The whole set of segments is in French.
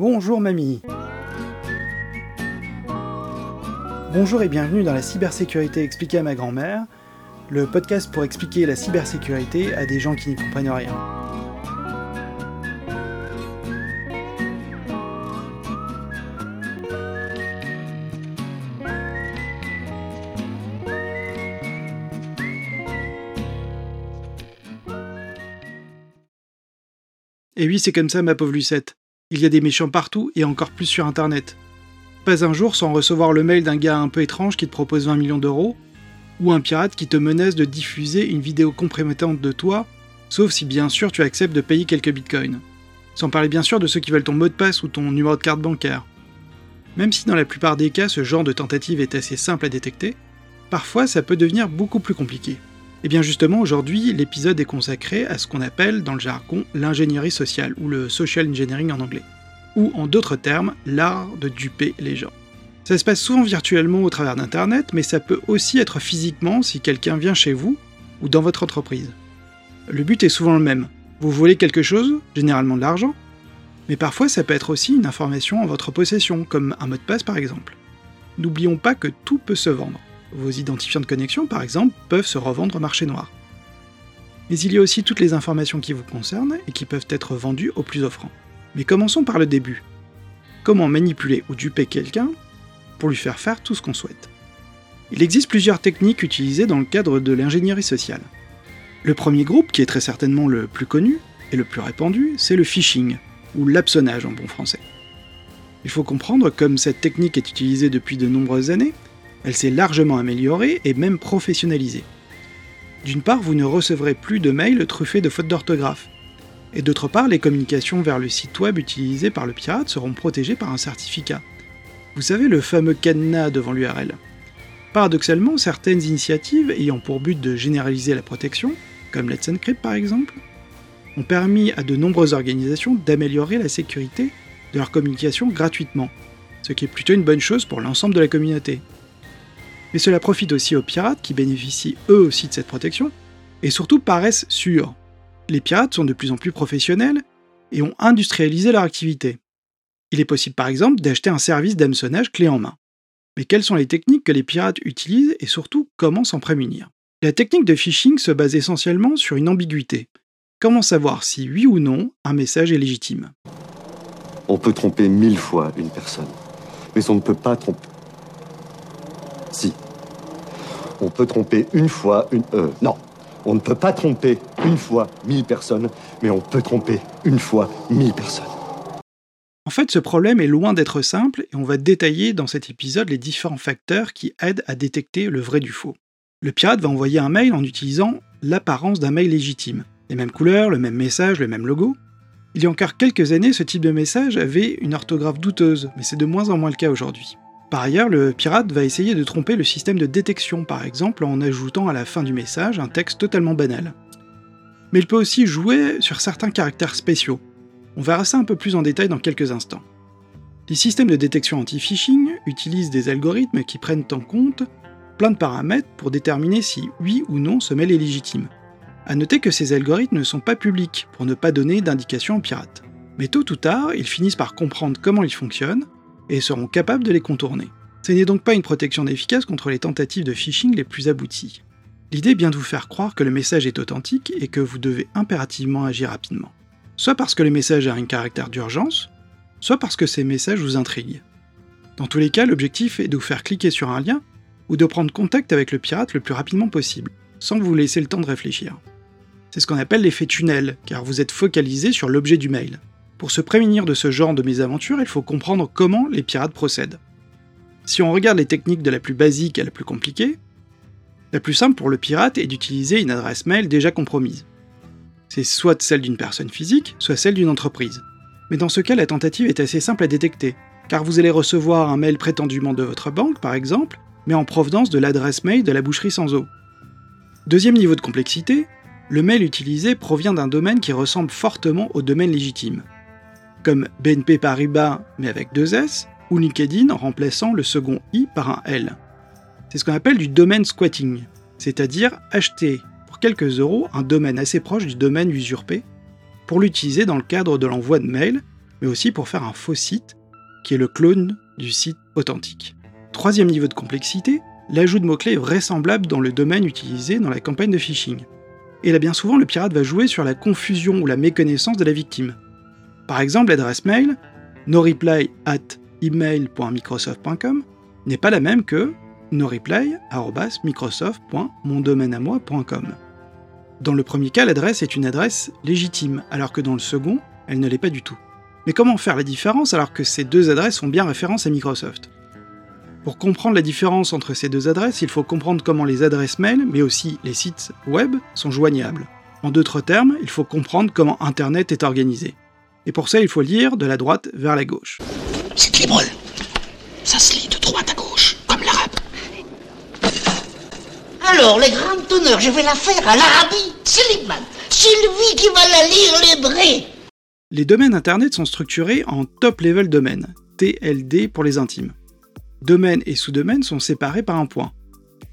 Bonjour mamie Bonjour et bienvenue dans la cybersécurité expliquée à ma grand-mère, le podcast pour expliquer la cybersécurité à des gens qui n'y comprennent rien. Et oui, c'est comme ça, ma pauvre Lucette. Il y a des méchants partout et encore plus sur Internet. Pas un jour sans recevoir le mail d'un gars un peu étrange qui te propose 20 millions d'euros, ou un pirate qui te menace de diffuser une vidéo compromettante de toi, sauf si bien sûr tu acceptes de payer quelques bitcoins. Sans parler bien sûr de ceux qui veulent ton mot de passe ou ton numéro de carte bancaire. Même si dans la plupart des cas ce genre de tentative est assez simple à détecter, parfois ça peut devenir beaucoup plus compliqué. Et eh bien justement, aujourd'hui, l'épisode est consacré à ce qu'on appelle dans le jargon l'ingénierie sociale, ou le social engineering en anglais. Ou en d'autres termes, l'art de duper les gens. Ça se passe souvent virtuellement au travers d'Internet, mais ça peut aussi être physiquement si quelqu'un vient chez vous ou dans votre entreprise. Le but est souvent le même. Vous volez quelque chose, généralement de l'argent, mais parfois ça peut être aussi une information en votre possession, comme un mot de passe par exemple. N'oublions pas que tout peut se vendre. Vos identifiants de connexion, par exemple, peuvent se revendre au marché noir. Mais il y a aussi toutes les informations qui vous concernent et qui peuvent être vendues au plus offrant. Mais commençons par le début. Comment manipuler ou duper quelqu'un pour lui faire faire tout ce qu'on souhaite? Il existe plusieurs techniques utilisées dans le cadre de l'ingénierie sociale. Le premier groupe, qui est très certainement le plus connu et le plus répandu, c'est le phishing, ou l'hameçonnage en bon français. Il faut comprendre, comme cette technique est utilisée depuis de nombreuses années, elle s'est largement améliorée et même professionnalisée. D'une part, vous ne recevrez plus de mails truffés de fautes d'orthographe. Et d'autre part, les communications vers le site web utilisé par le pirate seront protégées par un certificat. Vous savez, le fameux cadenas devant l'URL. Paradoxalement, certaines initiatives ayant pour but de généraliser la protection, comme Let's Encrypt par exemple, ont permis à de nombreuses organisations d'améliorer la sécurité de leur communication gratuitement, ce qui est plutôt une bonne chose pour l'ensemble de la communauté. Mais cela profite aussi aux pirates qui bénéficient eux aussi de cette protection, et surtout paraissent sûrs. Les pirates sont de plus en plus professionnels et ont industrialisé leur activité. Il est possible par exemple d'acheter un service d'hameçonnage clé en main. Mais quelles sont les techniques que les pirates utilisent et surtout comment s'en prémunir? La technique de phishing se base essentiellement sur une ambiguïté. Comment savoir si oui ou non un message est légitime? On peut tromper mille fois une personne, mais on ne peut pas tromper si. On peut tromper une fois une... Euh, non. On ne peut pas tromper une fois mille personnes, mais on peut tromper une fois mille personnes. En fait, ce problème est loin d'être simple et on va détailler dans cet épisode les différents facteurs qui aident à détecter le vrai du faux. Le pirate va envoyer un mail en utilisant l'apparence d'un mail légitime. Les mêmes couleurs, le même message, le même logo. Il y a encore quelques années, ce type de message avait une orthographe douteuse, mais c'est de moins en moins le cas aujourd'hui. Par ailleurs, le pirate va essayer de tromper le système de détection, par exemple en ajoutant à la fin du message un texte totalement banal. Mais il peut aussi jouer sur certains caractères spéciaux. On verra ça un peu plus en détail dans quelques instants. Les systèmes de détection anti-phishing utilisent des algorithmes qui prennent en compte plein de paramètres pour déterminer si oui ou non ce mail est légitime. A noter que ces algorithmes ne sont pas publics pour ne pas donner d'indication aux pirates. Mais tôt ou tard, ils finissent par comprendre comment ils fonctionnent et seront capables de les contourner. Ce n'est donc pas une protection efficace contre les tentatives de phishing les plus abouties. L'idée est bien de vous faire croire que le message est authentique et que vous devez impérativement agir rapidement. Soit parce que le message a un caractère d'urgence, soit parce que ces messages vous intriguent. Dans tous les cas, l'objectif est de vous faire cliquer sur un lien ou de prendre contact avec le pirate le plus rapidement possible, sans vous laisser le temps de réfléchir. C'est ce qu'on appelle l'effet tunnel, car vous êtes focalisé sur l'objet du mail. Pour se prémunir de ce genre de mésaventures, il faut comprendre comment les pirates procèdent. Si on regarde les techniques de la plus basique à la plus compliquée, la plus simple pour le pirate est d'utiliser une adresse mail déjà compromise. C'est soit celle d'une personne physique, soit celle d'une entreprise. Mais dans ce cas, la tentative est assez simple à détecter, car vous allez recevoir un mail prétendument de votre banque, par exemple, mais en provenance de l'adresse mail de la boucherie sans eau. Deuxième niveau de complexité, le mail utilisé provient d'un domaine qui ressemble fortement au domaine légitime comme BNP Paribas mais avec deux S, ou LinkedIn en remplaçant le second I par un L. C'est ce qu'on appelle du domaine squatting, c'est-à-dire acheter pour quelques euros un domaine assez proche du domaine usurpé pour l'utiliser dans le cadre de l'envoi de mails mais aussi pour faire un faux site, qui est le clone du site authentique. Troisième niveau de complexité, l'ajout de mots-clés est dans le domaine utilisé dans la campagne de phishing. Et là bien souvent, le pirate va jouer sur la confusion ou la méconnaissance de la victime. Par exemple, l'adresse mail noreply at email.microsoft.com n'est pas la même que noreply.microsoft.mondomaineamoi.com. Dans le premier cas, l'adresse est une adresse légitime, alors que dans le second, elle ne l'est pas du tout. Mais comment faire la différence alors que ces deux adresses sont bien références à Microsoft? Pour comprendre la différence entre ces deux adresses, il faut comprendre comment les adresses mail, mais aussi les sites web, sont joignables. En d'autres termes, il faut comprendre comment Internet est organisé. Et pour ça, il faut lire de la droite vers la gauche. C'est l'hébreu. Ça se lit de droite à gauche, comme l'arabe. Alors, les grandes teneurs, je vais la faire à l'Arabie. Seligman, Sylvie qui va la lire l'hébreu. Les domaines Internet sont structurés en top level domaine, TLD pour les intimes. Domaine et sous-domaine sont séparés par un point.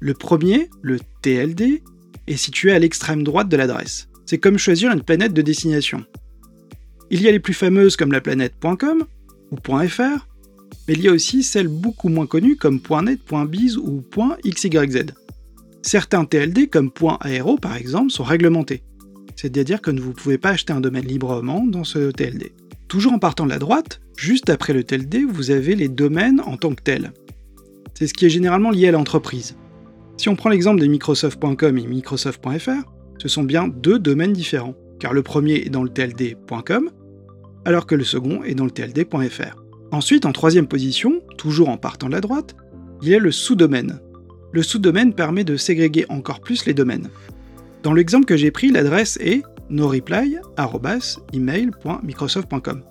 Le premier, le TLD, est situé à l'extrême droite de l'adresse. C'est comme choisir une planète de destination. Il y a les plus fameuses comme la planète .com ou .fr, mais il y a aussi celles beaucoup moins connues comme .net, .biz ou .xyz. Certains TLD comme .aero par exemple sont réglementés, c'est-à-dire que vous ne pouvez pas acheter un domaine librement dans ce TLD. Toujours en partant de la droite, juste après le TLD, vous avez les domaines en tant que tels. C'est ce qui est généralement lié à l'entreprise. Si on prend l'exemple de Microsoft.com et Microsoft.fr, ce sont bien deux domaines différents, car le premier est dans le TLD.com, alors que le second est dans le TLD.fr. Ensuite, en troisième position, toujours en partant de la droite, il y a le sous-domaine. Le sous-domaine permet de ségréguer encore plus les domaines. Dans l'exemple que j'ai pris, l'adresse est noreply.email.microsoft.com.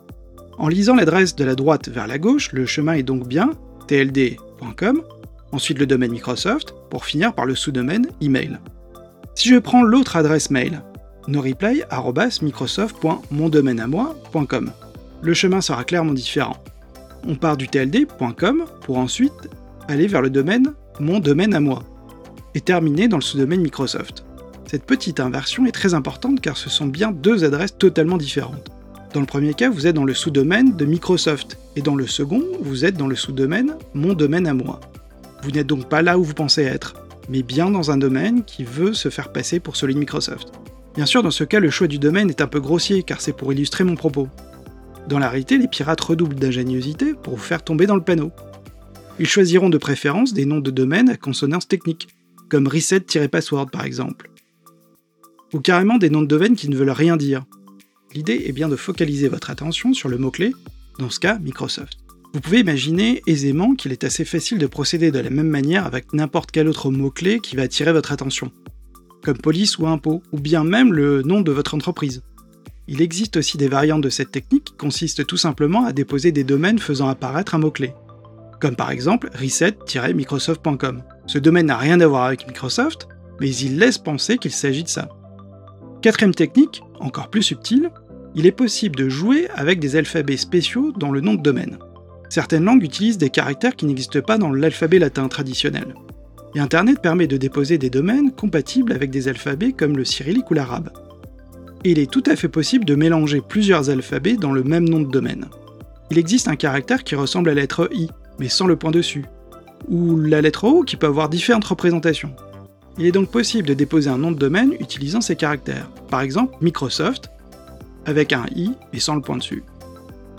En lisant l'adresse de la droite vers la gauche, le chemin est donc bien tld.com, ensuite le domaine Microsoft, pour finir par le sous-domaine email. Si je prends l'autre adresse mail, noreply.microsoft.mondomaineamoi.com, le chemin sera clairement différent. On part du tld.com pour ensuite aller vers le domaine mon domaine à moi et terminer dans le sous-domaine Microsoft. Cette petite inversion est très importante car ce sont bien deux adresses totalement différentes. Dans le premier cas, vous êtes dans le sous-domaine de Microsoft, et dans le second, vous êtes dans le sous-domaine Mon domaine à moi. Vous n'êtes donc pas là où vous pensez être, mais bien dans un domaine qui veut se faire passer pour celui de Microsoft. Bien sûr, dans ce cas, le choix du domaine est un peu grossier, car c'est pour illustrer mon propos. Dans la réalité, les pirates redoublent d'ingéniosité pour vous faire tomber dans le panneau. Ils choisiront de préférence des noms de domaine à consonance technique, comme reset-password par exemple. Ou carrément des noms de domaine qui ne veulent rien dire, L'idée est bien de focaliser votre attention sur le mot-clé, dans ce cas Microsoft. Vous pouvez imaginer aisément qu'il est assez facile de procéder de la même manière avec n'importe quel autre mot-clé qui va attirer votre attention, comme police ou impôt, ou bien même le nom de votre entreprise. Il existe aussi des variantes de cette technique qui consistent tout simplement à déposer des domaines faisant apparaître un mot-clé, comme par exemple reset-microsoft.com. Ce domaine n'a rien à voir avec Microsoft, mais il laisse penser qu'il s'agit de ça. Quatrième technique, encore plus subtile, il est possible de jouer avec des alphabets spéciaux dans le nom de domaine. Certaines langues utilisent des caractères qui n'existent pas dans l'alphabet latin traditionnel. Et Internet permet de déposer des domaines compatibles avec des alphabets comme le cyrillique ou l'arabe. Il est tout à fait possible de mélanger plusieurs alphabets dans le même nom de domaine. Il existe un caractère qui ressemble à la lettre I, mais sans le point dessus, ou la lettre O qui peut avoir différentes représentations. Il est donc possible de déposer un nom de domaine utilisant ces caractères. Par exemple, Microsoft avec un i et sans le point dessus.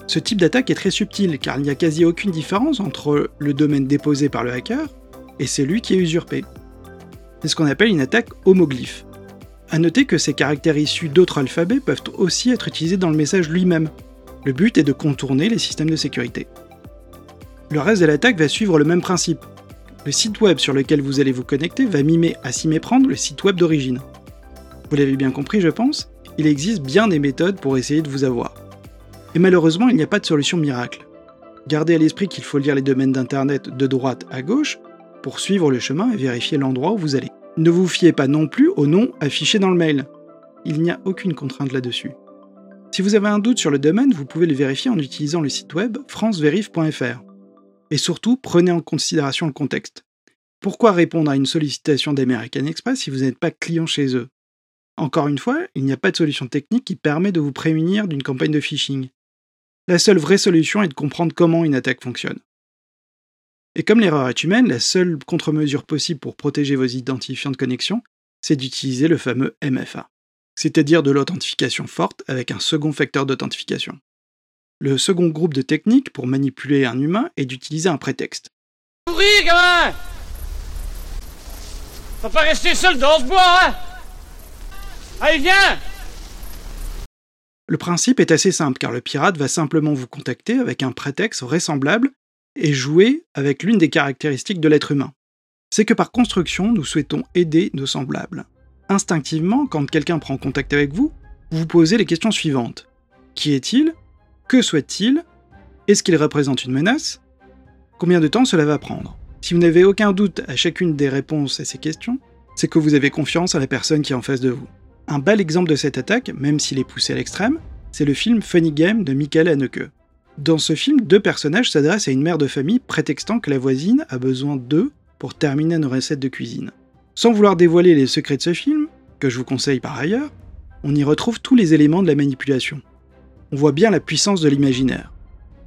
Ce type d'attaque est très subtil car il n'y a quasi aucune différence entre le domaine déposé par le hacker et celui qui est usurpé. C'est ce qu'on appelle une attaque homoglyphe. A noter que ces caractères issus d'autres alphabets peuvent aussi être utilisés dans le message lui-même. Le but est de contourner les systèmes de sécurité. Le reste de l'attaque va suivre le même principe. Le site web sur lequel vous allez vous connecter va mimer à s'y méprendre le site web d'origine. Vous l'avez bien compris, je pense il existe bien des méthodes pour essayer de vous avoir. Et malheureusement, il n'y a pas de solution miracle. Gardez à l'esprit qu'il faut lire les domaines d'Internet de droite à gauche pour suivre le chemin et vérifier l'endroit où vous allez. Ne vous fiez pas non plus au nom affiché dans le mail. Il n'y a aucune contrainte là-dessus. Si vous avez un doute sur le domaine, vous pouvez le vérifier en utilisant le site web franceverif.fr. Et surtout, prenez en considération le contexte. Pourquoi répondre à une sollicitation d'American Express si vous n'êtes pas client chez eux? Encore une fois, il n'y a pas de solution technique qui permet de vous prémunir d'une campagne de phishing. La seule vraie solution est de comprendre comment une attaque fonctionne. Et comme l'erreur est humaine, la seule contre-mesure possible pour protéger vos identifiants de connexion, c'est d'utiliser le fameux MFA, c'est-à-dire de l'authentification forte avec un second facteur d'authentification. Le second groupe de techniques pour manipuler un humain est d'utiliser un prétexte. Gamin T'as pas rester seul dans ce bois, hein Allez, viens Le principe est assez simple car le pirate va simplement vous contacter avec un prétexte vraisemblable et jouer avec l'une des caractéristiques de l'être humain. C'est que par construction, nous souhaitons aider nos semblables. Instinctivement, quand quelqu'un prend contact avec vous, vous vous posez les questions suivantes. Qui est-il? Que souhaite-t-il Est-ce qu'il représente une menace? Combien de temps cela va prendre? Si vous n'avez aucun doute à chacune des réponses à ces questions, c'est que vous avez confiance à la personne qui est en face de vous. Un bel exemple de cette attaque, même s'il est poussé à l'extrême, c'est le film Funny Game de Michael Haneke. Dans ce film, deux personnages s'adressent à une mère de famille prétextant que la voisine a besoin d'eux pour terminer nos recettes de cuisine. Sans vouloir dévoiler les secrets de ce film, que je vous conseille par ailleurs, on y retrouve tous les éléments de la manipulation. On voit bien la puissance de l'imaginaire.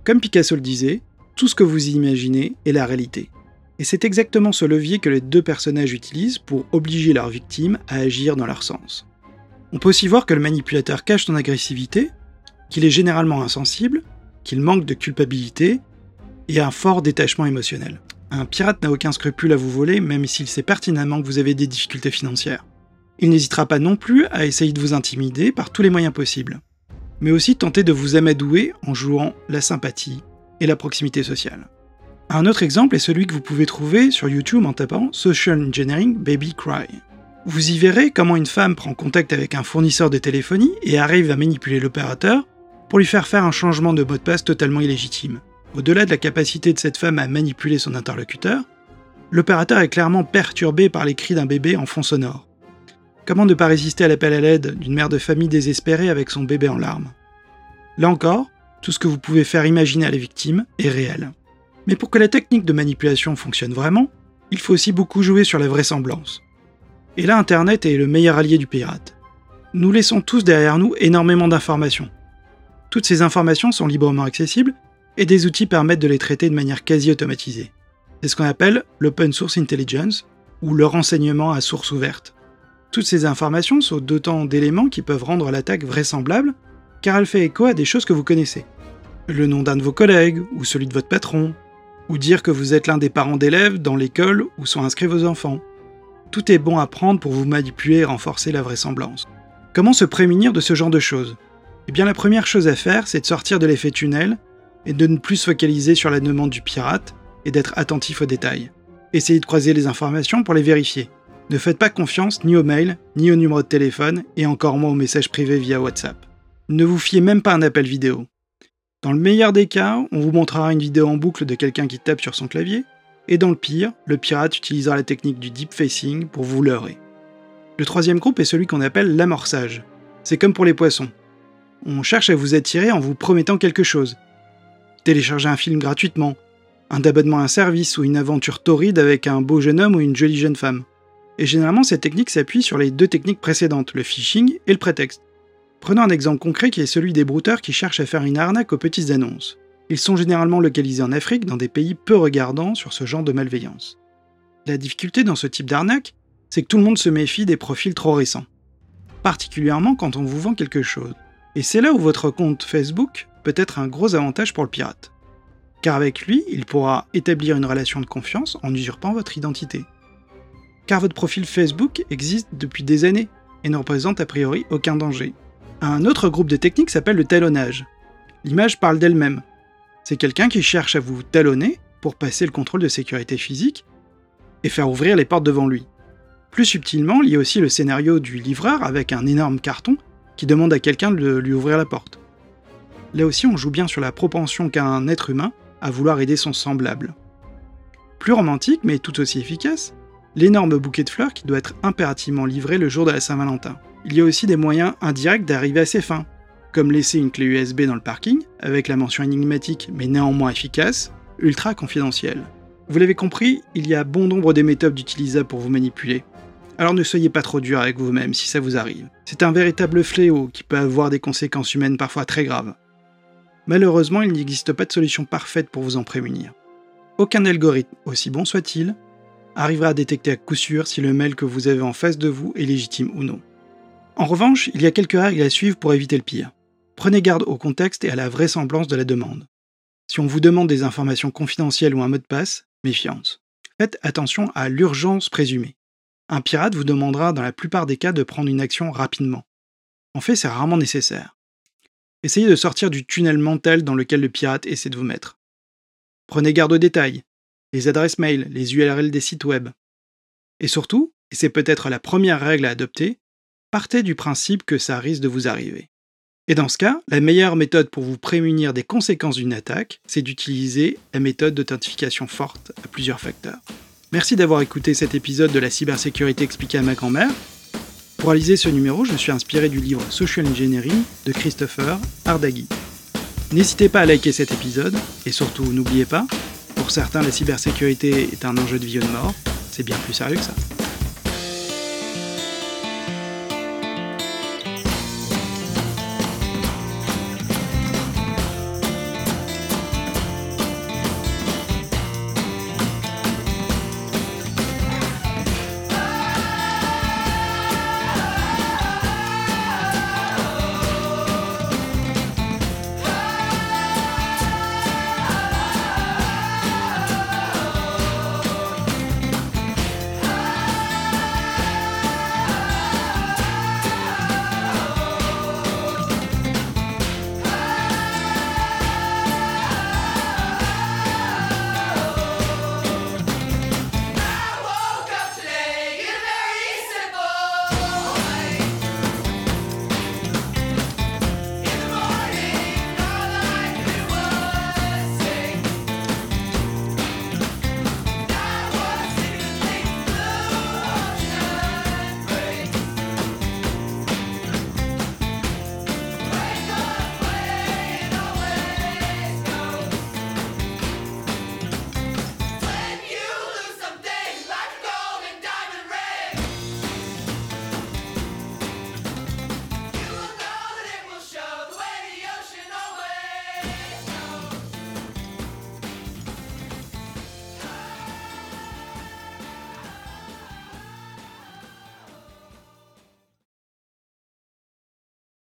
Comme Picasso le disait, tout ce que vous imaginez est la réalité. Et c'est exactement ce levier que les deux personnages utilisent pour obliger leur victime à agir dans leur sens. On peut aussi voir que le manipulateur cache son agressivité, qu'il est généralement insensible, qu'il manque de culpabilité et un fort détachement émotionnel. Un pirate n'a aucun scrupule à vous voler, même s'il sait pertinemment que vous avez des difficultés financières. Il n'hésitera pas non plus à essayer de vous intimider par tous les moyens possibles, mais aussi tenter de vous amadouer en jouant la sympathie et la proximité sociale. Un autre exemple est celui que vous pouvez trouver sur YouTube en tapant Social Engineering Baby Cry. Vous y verrez comment une femme prend contact avec un fournisseur de téléphonie et arrive à manipuler l'opérateur pour lui faire faire un changement de mot de passe totalement illégitime. Au-delà de la capacité de cette femme à manipuler son interlocuteur, l'opérateur est clairement perturbé par les cris d'un bébé en fond sonore. Comment ne pas résister à l'appel à l'aide d'une mère de famille désespérée avec son bébé en larmes? Là encore, tout ce que vous pouvez faire imaginer à la victime est réel. Mais pour que la technique de manipulation fonctionne vraiment, il faut aussi beaucoup jouer sur la vraisemblance. Et là, Internet est le meilleur allié du pirate. Nous laissons tous derrière nous énormément d'informations. Toutes ces informations sont librement accessibles et des outils permettent de les traiter de manière quasi automatisée. C'est ce qu'on appelle l'open source intelligence ou le renseignement à source ouverte. Toutes ces informations sont d'autant d'éléments qui peuvent rendre l'attaque vraisemblable car elle fait écho à des choses que vous connaissez. Le nom d'un de vos collègues ou celui de votre patron, ou dire que vous êtes l'un des parents d'élèves dans l'école où sont inscrits vos enfants. Tout est bon à prendre pour vous manipuler et renforcer la vraisemblance. Comment se prémunir de ce genre de choses? Eh bien, la première chose à faire, c'est de sortir de l'effet tunnel et de ne plus se focaliser sur la demande du pirate et d'être attentif aux détails. Essayez de croiser les informations pour les vérifier. Ne faites pas confiance ni au mail, ni au numéro de téléphone, et encore moins aux messages privés via WhatsApp. Ne vous fiez même pas à un appel vidéo. Dans le meilleur des cas, on vous montrera une vidéo en boucle de quelqu'un qui tape sur son clavier, et dans le pire, le pirate utilisera la technique du deep facing pour vous leurrer. Le troisième groupe est celui qu'on appelle l'amorçage. C'est comme pour les poissons on cherche à vous attirer en vous promettant quelque chose. Télécharger un film gratuitement, un abonnement à un service ou une aventure torride avec un beau jeune homme ou une jolie jeune femme. Et généralement, cette technique s'appuie sur les deux techniques précédentes, le phishing et le prétexte. Prenons un exemple concret qui est celui des brouteurs qui cherchent à faire une arnaque aux petites annonces. Ils sont généralement localisés en Afrique, dans des pays peu regardants sur ce genre de malveillance. La difficulté dans ce type d'arnaque, c'est que tout le monde se méfie des profils trop récents. Particulièrement quand on vous vend quelque chose. Et c'est là où votre compte Facebook peut être un gros avantage pour le pirate. Car avec lui, il pourra établir une relation de confiance en usurpant votre identité. Car votre profil Facebook existe depuis des années et ne représente a priori aucun danger. Un autre groupe de techniques s'appelle le talonnage. L'image parle d'elle-même. C'est quelqu'un qui cherche à vous talonner pour passer le contrôle de sécurité physique et faire ouvrir les portes devant lui. Plus subtilement, il y a aussi le scénario du livreur avec un énorme carton qui demande à quelqu'un de lui ouvrir la porte. Là aussi, on joue bien sur la propension qu'a un être humain à vouloir aider son semblable. Plus romantique, mais tout aussi efficace, l'énorme bouquet de fleurs qui doit être impérativement livré le jour de la Saint-Valentin. Il y a aussi des moyens indirects d'arriver à ses fins, comme laisser une clé USB dans le parking, avec la mention énigmatique mais néanmoins efficace, ultra confidentielle. Vous l'avez compris, il y a bon nombre de méthodes utilisables pour vous manipuler, alors ne soyez pas trop dur avec vous-même si ça vous arrive. C'est un véritable fléau qui peut avoir des conséquences humaines parfois très graves. Malheureusement, il n'existe pas de solution parfaite pour vous en prémunir. Aucun algorithme, aussi bon soit-il, arrivera à détecter à coup sûr si le mail que vous avez en face de vous est légitime ou non. En revanche, il y a quelques règles à suivre pour éviter le pire. Prenez garde au contexte et à la vraisemblance de la demande. Si on vous demande des informations confidentielles ou un mot de passe, méfiance. Faites attention à l'urgence présumée. Un pirate vous demandera dans la plupart des cas de prendre une action rapidement. En fait, c'est rarement nécessaire. Essayez de sortir du tunnel mental dans lequel le pirate essaie de vous mettre. Prenez garde aux détails, les adresses mail, les URL des sites web. Et surtout, et c'est peut-être la première règle à adopter, partez du principe que ça risque de vous arriver. Et dans ce cas, la meilleure méthode pour vous prémunir des conséquences d'une attaque, c'est d'utiliser la méthode d'authentification forte à plusieurs facteurs. Merci d'avoir écouté cet épisode de la cybersécurité expliquée à ma grand-mère. Pour réaliser ce numéro, je suis inspiré du livre Social Engineering de Christopher Ardaghi. N'hésitez pas à liker cet épisode, et surtout n'oubliez pas, pour certains la cybersécurité est un enjeu de vie ou de mort, c'est bien plus sérieux que ça.